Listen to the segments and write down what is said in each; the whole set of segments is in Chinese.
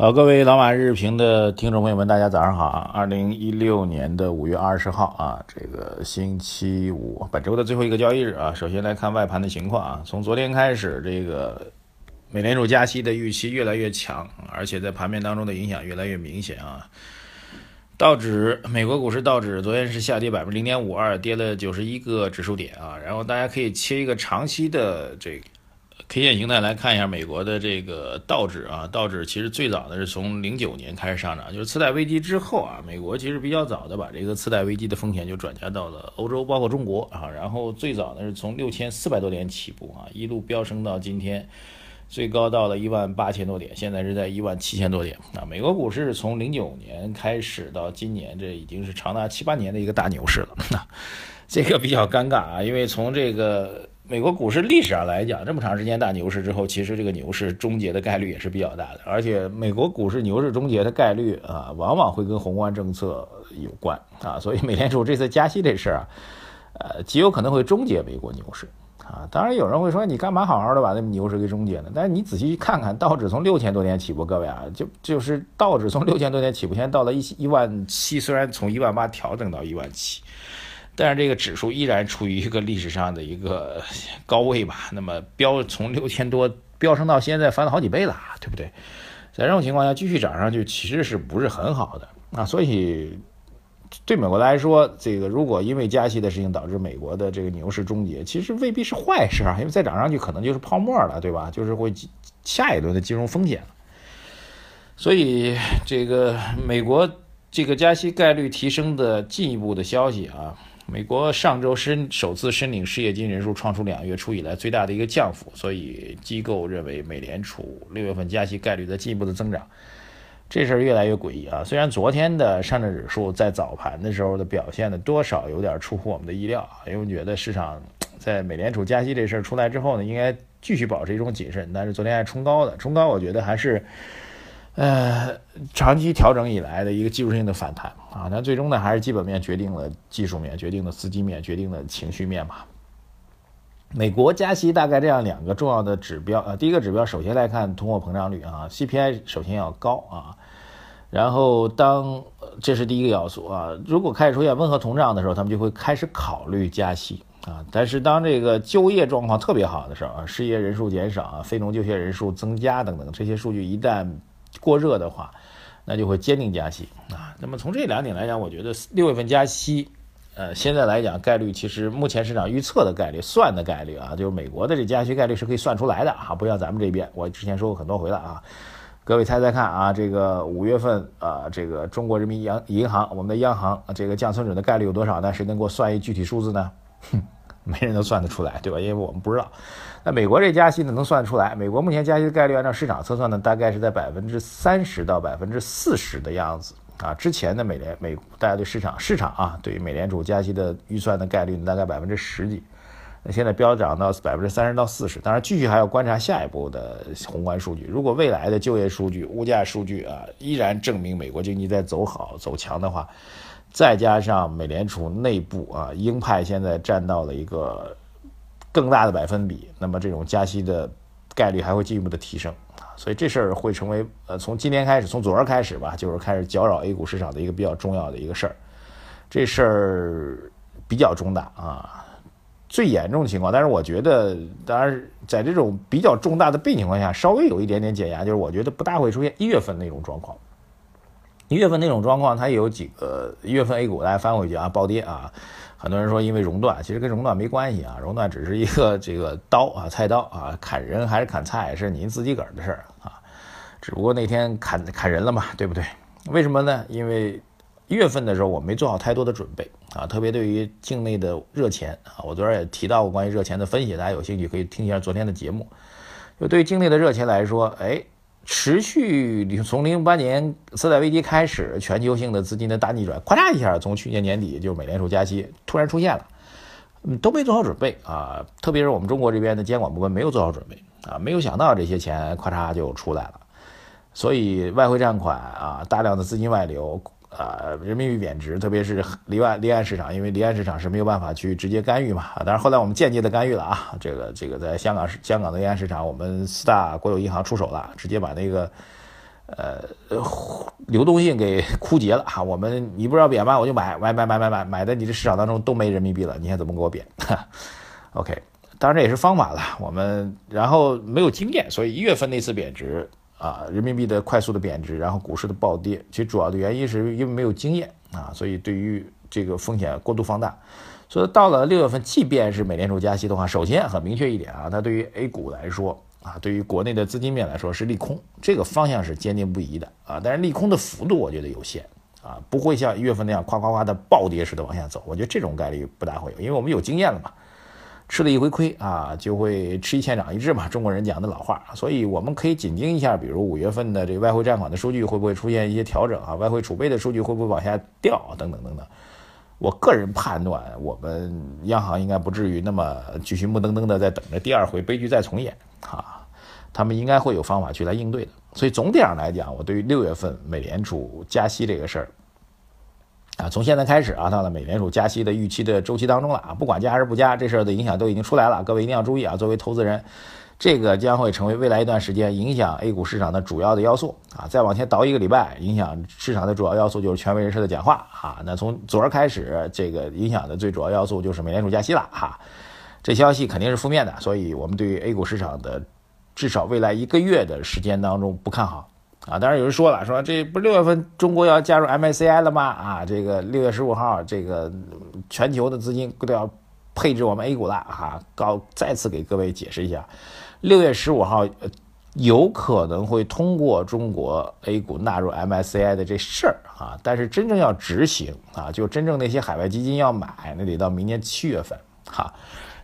好，各位老马日评的听众朋友们，大家早上好啊！二零一六年的五月二十号啊，这个星期五，本周的最后一个交易日啊。首先来看外盘的情况啊，从昨天开始，这个美联储加息的预期越来越强，而且在盘面当中的影响越来越明显啊。道指，美国股市道指昨天是下跌百分之零点五二，跌了九十一个指数点啊。然后大家可以切一个长期的这个。K 线形态来看一下美国的这个道指啊，道指其实最早的是从零九年开始上涨，就是次贷危机之后啊，美国其实比较早的把这个次贷危机的风险就转嫁到了欧洲，包括中国啊，然后最早呢是从六千四百多点起步啊，一路飙升到今天，最高到了一万八千多点，现在是在一万七千多点啊。美国股市从零九年开始到今年，这已经是长达七八年的一个大牛市了，这个比较尴尬啊，因为从这个。美国股市历史上来讲，这么长时间大牛市之后，其实这个牛市终结的概率也是比较大的。而且，美国股市牛市终结的概率啊，往往会跟宏观政策有关啊。所以，美联储这次加息这事儿啊，呃，极有可能会终结美国牛市啊。当然，有人会说，你干嘛好好的把那牛市给终结呢？但是你仔细去看看，道指从六千多点起步，各位啊，就就是道指从六千多点起步，现在到了一一万七，虽然从一万八调整到一万七。但是这个指数依然处于一个历史上的一个高位吧？那么飙从六千多飙升到现在翻了好几倍了，对不对？在这种情况下继续涨上去，其实是不是很好的啊？所以对美国来说，这个如果因为加息的事情导致美国的这个牛市终结，其实未必是坏事啊，因为再涨上去可能就是泡沫了，对吧？就是会下一轮的金融风险。所以这个美国这个加息概率提升的进一步的消息啊。美国上周申首次申领失业金人数创出两月初以来最大的一个降幅，所以机构认为美联储六月份加息概率在进一步的增长。这事儿越来越诡异啊！虽然昨天的上证指数在早盘的时候的表现呢，多少有点出乎我们的意料啊，因为觉得市场在美联储加息这事儿出来之后呢，应该继续保持一种谨慎，但是昨天还冲高的，冲高我觉得还是。呃，长期调整以来的一个技术性的反弹啊，那最终呢还是基本面决定了技术面，决定了资金面，决定了情绪面吧。美国加息大概这样两个重要的指标啊，第一个指标首先来看通货膨胀率啊，CPI 首先要高啊，然后当这是第一个要素啊，如果开始出现温和通胀的时候，他们就会开始考虑加息啊，但是当这个就业状况特别好的时候啊，失业人数减少啊，非农就业人数增加等等这些数据一旦过热的话，那就会坚定加息啊。那么从这两点来讲，我觉得六月份加息，呃，现在来讲概率其实目前市场预测的概率、算的概率啊，就是美国的这加息概率是可以算出来的啊，不像咱们这边。我之前说过很多回了啊，各位猜猜看啊，这个五月份啊，这个中国人民央银行我们的央行这个降存准的概率有多少呢？谁能给我算一具体数字呢？哼。没人能算得出来，对吧？因为我们不知道。那美国这加息呢，能算得出来？美国目前加息的概率，按照市场测算呢，大概是在百分之三十到百分之四十的样子啊。之前的美联美，大家对市场市场啊，对于美联储加息的预算的概率大概百分之十几，那现在飙涨到百分之三十到四十。当然，继续还要观察下一步的宏观数据。如果未来的就业数据、物价数据啊，依然证明美国经济在走好走强的话。再加上美联储内部啊，鹰派现在占到了一个更大的百分比，那么这种加息的概率还会进一步的提升啊，所以这事儿会成为呃从今天开始，从昨儿开始吧，就是开始搅扰 A 股市场的一个比较重要的一个事儿。这事儿比较重大啊，最严重的情况，但是我觉得，当然在这种比较重大的背景情况下，稍微有一点点减压，就是我觉得不大会出现一月份那种状况。一月份那种状况，它有几个一月份 A 股大家翻回去啊，暴跌啊，很多人说因为熔断，其实跟熔断没关系啊，熔断只是一个这个刀啊，菜刀啊，砍人还是砍菜是您自己个儿的事儿啊，只不过那天砍砍人了嘛，对不对？为什么呢？因为一月份的时候我没做好太多的准备啊，特别对于境内的热钱啊，我昨儿也提到过关于热钱的分析，大家有兴趣可以听一下昨天的节目。就对于境内的热钱来说，哎。持续从零八年次贷危机开始，全球性的资金的大逆转，咵嚓一下，从去年年底就美联储加息突然出现了，嗯，都没做好准备啊，特别是我们中国这边的监管部门没有做好准备啊，没有想到这些钱咔嚓就出来了，所以外汇占款啊，大量的资金外流啊，人民币贬值，特别是离岸离岸市场，因为离岸市场是没有办法去直接干预嘛啊，但是后来我们间接的干预了啊，这个这个在香港市香港的离岸市场，我们四大国有银行出手了，直接把那个。呃，流动性给枯竭了哈，我们你不知道贬吗？我就买买买买买买买的，你这市场当中都没人民币了，你还怎么给我贬？OK，当然这也是方法了，我们然后没有经验，所以一月份那次贬值啊，人民币的快速的贬值，然后股市的暴跌，其实主要的原因是因为没有经验啊，所以对于这个风险过度放大，所以到了六月份，即便是美联储加息的话，首先很明确一点啊，它对于 A 股来说。啊，对于国内的资金面来说是利空，这个方向是坚定不移的啊。但是利空的幅度我觉得有限啊，不会像一月份那样夸夸夸的暴跌式的往下走。我觉得这种概率不大会有，因为我们有经验了嘛，吃了一回亏啊，就会吃一堑长一智嘛，中国人讲的老话。所以我们可以紧盯一下，比如五月份的这个外汇占款的数据会不会出现一些调整啊，外汇储备的数据会不会往下掉等等等等。我个人判断，我们央行应该不至于那么继续木登登的在等着第二回悲剧再重演啊，他们应该会有方法去来应对的。所以总体上来讲，我对于六月份美联储加息这个事儿啊，从现在开始啊，到了美联储加息的预期的周期当中了啊，不管加还是不加，这事儿的影响都已经出来了，各位一定要注意啊，作为投资人。这个将会成为未来一段时间影响 A 股市场的主要的要素啊！再往前倒一个礼拜，影响市场的主要要素就是权威人士的讲话啊。那从昨儿开始，这个影响的最主要要素就是美联储加息了哈。这消息肯定是负面的，所以我们对于 A 股市场的至少未来一个月的时间当中不看好啊。当然有人说了，说这不六月份中国要加入 MSCI 了吗？啊，这个六月十五号，这个全球的资金都要配置我们 A 股了哈。告再次给各位解释一下。六月十五号，有可能会通过中国 A 股纳入 MSCI 的这事儿啊，但是真正要执行啊，就真正那些海外基金要买，那得到明年七月份哈，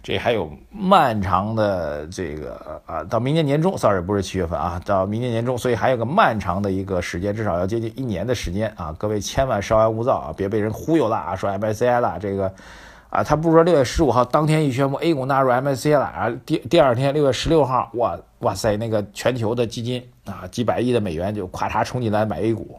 这还有漫长的这个啊，到明年年中，sorry 不是七月份啊，到明年年中，所以还有个漫长的一个时间，至少要接近一年的时间啊，各位千万稍安勿躁啊，别被人忽悠了啊，说 MSCI 了这个。啊，他不是说六月十五号当天一宣布 A 股纳入 MSCI 了，啊，第第二天六月十六号，哇哇塞，那个全球的基金啊，几百亿的美元就咵嚓冲进来买 A 股，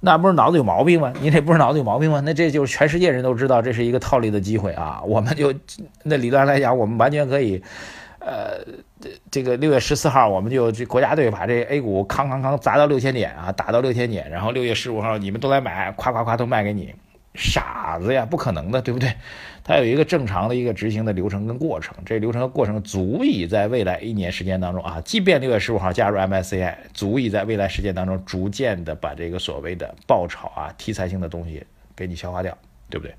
那不是脑子有毛病吗？你这不是脑子有毛病吗？那这就是全世界人都知道这是一个套利的机会啊！我们就那理论来讲，我们完全可以，呃，这这个六月十四号我们就这国家队把这 A 股康康康砸到六千点啊，打到六千点，然后六月十五号你们都来买，夸夸夸都卖给你。傻子呀，不可能的，对不对？它有一个正常的一个执行的流程跟过程，这流程和过程足以在未来一年时间当中啊，即便六月十五号加入 MSCI，足以在未来时间当中逐渐的把这个所谓的爆炒啊题材性的东西给你消化掉，对不对？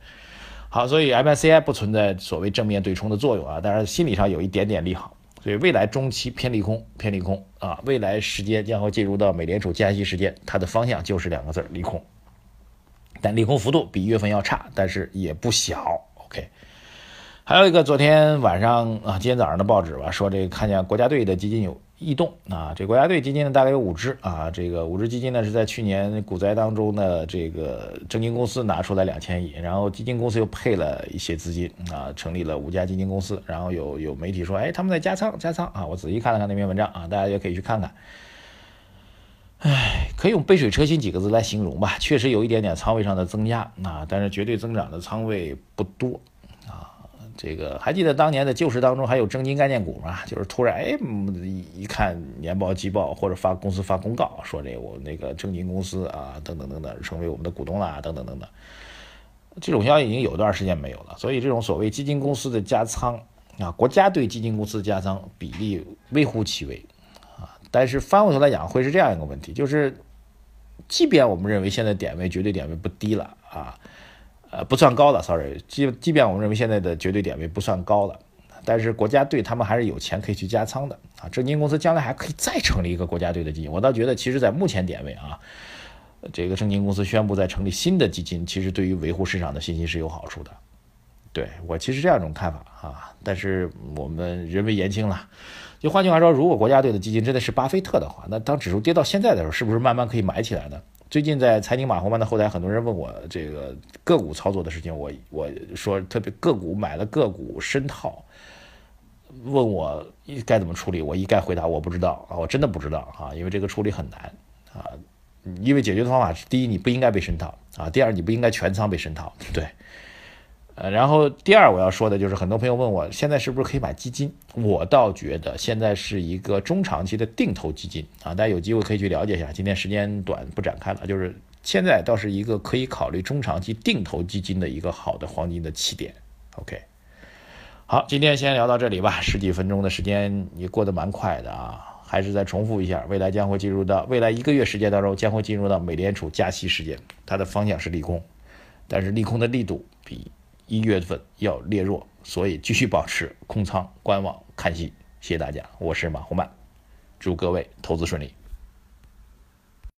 好，所以 MSCI 不存在所谓正面对冲的作用啊，当然心理上有一点点利好，所以未来中期偏利空，偏利空啊，未来时间将会进入到美联储加息时间，它的方向就是两个字利空。但利空幅度比月份要差，但是也不小。OK，还有一个昨天晚上啊，今天早上的报纸吧，说这个看见国家队的基金有异动啊。这国家队基金呢，大概有五只啊。这个五只基金呢，是在去年股灾当中呢，这个证金公司拿出来两千亿，然后基金公司又配了一些资金啊，成立了五家基金公司。然后有有媒体说，哎，他们在加仓加仓啊。我仔细看了看那篇文章啊，大家也可以去看看。唉，可以用杯水车薪几个字来形容吧，确实有一点点仓位上的增加啊，但是绝对增长的仓位不多啊。这个还记得当年的旧时当中还有证金概念股吗？就是突然哎一看年报季报或者发公司发公告说这我那个证金公司啊等等等等成为我们的股东啦等等等等，这种消息已经有段时间没有了，所以这种所谓基金公司的加仓啊，国家对基金公司的加仓比例微乎其微啊。但是翻过头来讲，会是这样一个问题，就是，即便我们认为现在点位绝对点位不低了啊，呃，不算高了，sorry，即即便我们认为现在的绝对点位不算高了，但是国家队他们还是有钱可以去加仓的啊，证金公司将来还可以再成立一个国家队的基金，我倒觉得，其实，在目前点位啊，这个证金公司宣布再成立新的基金，其实对于维护市场的信心是有好处的。对我其实这样一种看法啊，但是我们人微言轻了。就换句话说，如果国家队的基金真的是巴菲特的话，那当指数跌到现在的时候，是不是慢慢可以买起来呢？最近在财经马红漫的后台，很多人问我这个个股操作的事情，我我说特别个股买了个股深套，问我该怎么处理，我一概回答我不知道啊，我真的不知道啊，因为这个处理很难啊，因为解决的方法是：第一，你不应该被深套啊；第二，你不应该全仓被深套，对。呃，然后第二我要说的就是，很多朋友问我现在是不是可以买基金，我倒觉得现在是一个中长期的定投基金啊，大家有机会可以去了解一下。今天时间短不展开了，就是现在倒是一个可以考虑中长期定投基金的一个好的黄金的起点。OK，好，今天先聊到这里吧，十几分钟的时间也过得蛮快的啊，还是再重复一下，未来将会进入到未来一个月时间当中将会进入到美联储加息时间，它的方向是利空，但是利空的力度比。一月份要略弱，所以继续保持空仓观望看戏。谢谢大家，我是马红曼，祝各位投资顺利。